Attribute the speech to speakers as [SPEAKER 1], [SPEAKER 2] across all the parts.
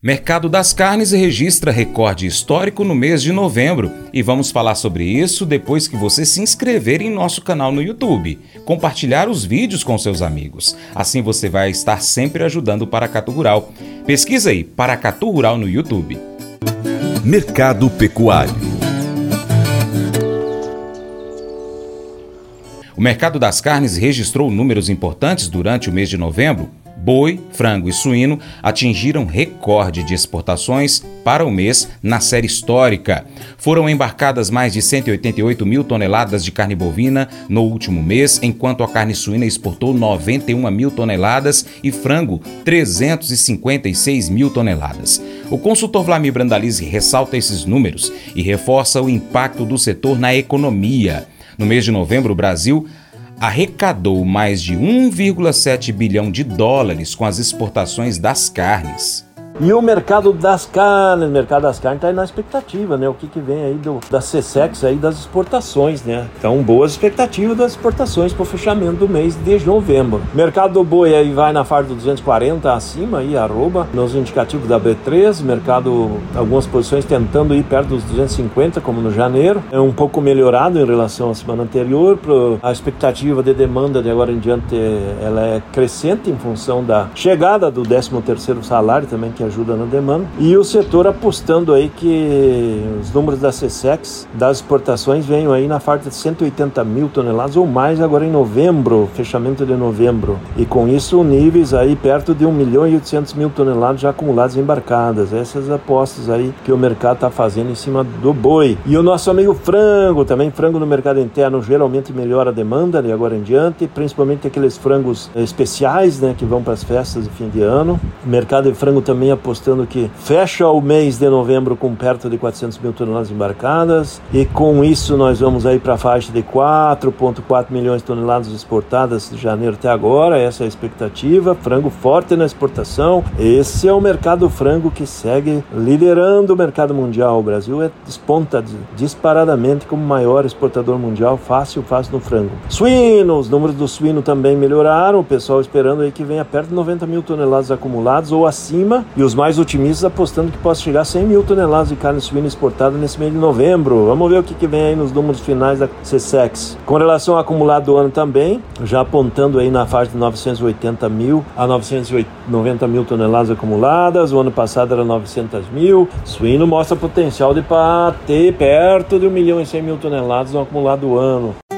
[SPEAKER 1] Mercado das Carnes registra recorde histórico no mês de novembro e vamos falar sobre isso depois que você se inscrever em nosso canal no YouTube, compartilhar os vídeos com seus amigos. Assim você vai estar sempre ajudando o Paracatu Rural. Pesquisa aí Paracatu Rural no YouTube.
[SPEAKER 2] Mercado Pecuário
[SPEAKER 1] O mercado das carnes registrou números importantes durante o mês de novembro, boi, frango e suíno atingiram recorde de exportações para o mês na série histórica. Foram embarcadas mais de 188 mil toneladas de carne bovina no último mês, enquanto a carne suína exportou 91 mil toneladas e frango 356 mil toneladas. O consultor Vlamir Brandalize ressalta esses números e reforça o impacto do setor na economia. No mês de novembro, o Brasil arrecadou mais de 1,7 bilhão de dólares com as exportações das carnes.
[SPEAKER 3] E o mercado das carnes, o mercado das carnes está aí na expectativa, né? O que, que vem aí do, da CSEX aí das exportações, né? Então, boas expectativas das exportações para o fechamento do mês de novembro. Mercado do boi aí vai na faixa do 240 acima aí, arroba, nos indicativos da B3, mercado, algumas posições tentando ir perto dos 250, como no janeiro. É um pouco melhorado em relação à semana anterior, pro, a expectativa de demanda de agora em diante, ela é crescente em função da chegada do 13 terceiro salário também, que é ajuda na demanda. E o setor apostando aí que os números da CSEX das exportações venham aí na faixa de 180 mil toneladas ou mais agora em novembro, fechamento de novembro. E com isso níveis aí perto de 1 milhão e 800 mil toneladas já acumuladas embarcadas. Essas apostas aí que o mercado está fazendo em cima do boi. E o nosso amigo frango, também frango no mercado interno geralmente melhora a demanda de agora em diante, principalmente aqueles frangos especiais, né, que vão para as festas de fim de ano. O mercado de frango também apostando que fecha o mês de novembro com perto de 400 mil toneladas embarcadas e com isso nós vamos aí para a faixa de 4,4 milhões de toneladas exportadas de janeiro até agora, essa é a expectativa. Frango forte na exportação, esse é o mercado frango que segue liderando o mercado mundial. O Brasil é, desponta disparadamente como maior exportador mundial, fácil, fácil no frango. Suíno, os números do suíno também melhoraram, o pessoal esperando aí que venha perto de 90 mil toneladas acumuladas ou acima e mais otimistas apostando que possa chegar a 100 mil toneladas de carne suína exportada nesse mês de novembro. Vamos ver o que, que vem aí nos números finais da CSEX. Com relação ao acumulado do ano também, já apontando aí na faixa de 980 mil a 990 mil toneladas acumuladas. O ano passado era 900 mil. Suíno mostra potencial de ter perto de 1 milhão e 100 mil toneladas no acumulado do ano.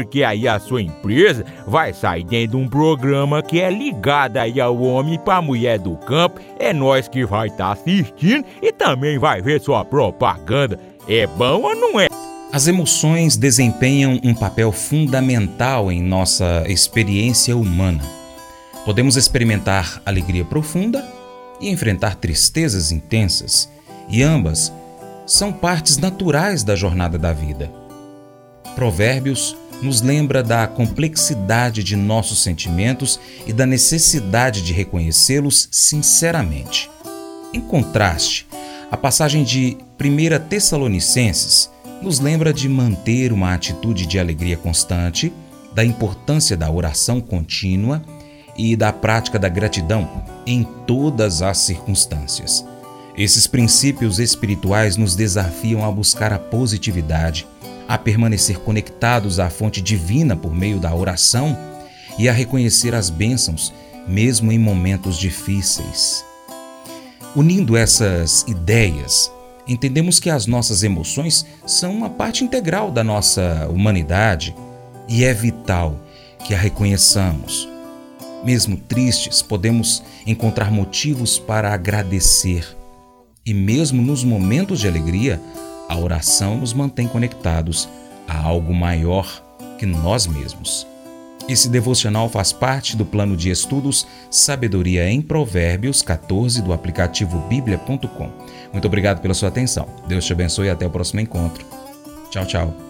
[SPEAKER 4] porque aí a sua empresa vai sair dentro de um programa que é ligado aí ao homem para mulher do campo. É nós que vai estar tá assistindo e também vai ver sua propaganda. É bom ou não é?
[SPEAKER 1] As emoções desempenham um papel fundamental em nossa experiência humana. Podemos experimentar alegria profunda e enfrentar tristezas intensas, e ambas são partes naturais da jornada da vida. Provérbios nos lembra da complexidade de nossos sentimentos e da necessidade de reconhecê-los sinceramente. Em contraste, a passagem de 1 Tessalonicenses nos lembra de manter uma atitude de alegria constante, da importância da oração contínua e da prática da gratidão em todas as circunstâncias. Esses princípios espirituais nos desafiam a buscar a positividade, a permanecer conectados à fonte divina por meio da oração e a reconhecer as bênçãos, mesmo em momentos difíceis. Unindo essas ideias, entendemos que as nossas emoções são uma parte integral da nossa humanidade e é vital que a reconheçamos. Mesmo tristes, podemos encontrar motivos para agradecer. E mesmo nos momentos de alegria, a oração nos mantém conectados a algo maior que nós mesmos. Esse devocional faz parte do plano de estudos Sabedoria em Provérbios 14 do aplicativo bíblia.com. Muito obrigado pela sua atenção. Deus te abençoe e até o próximo encontro. Tchau, tchau.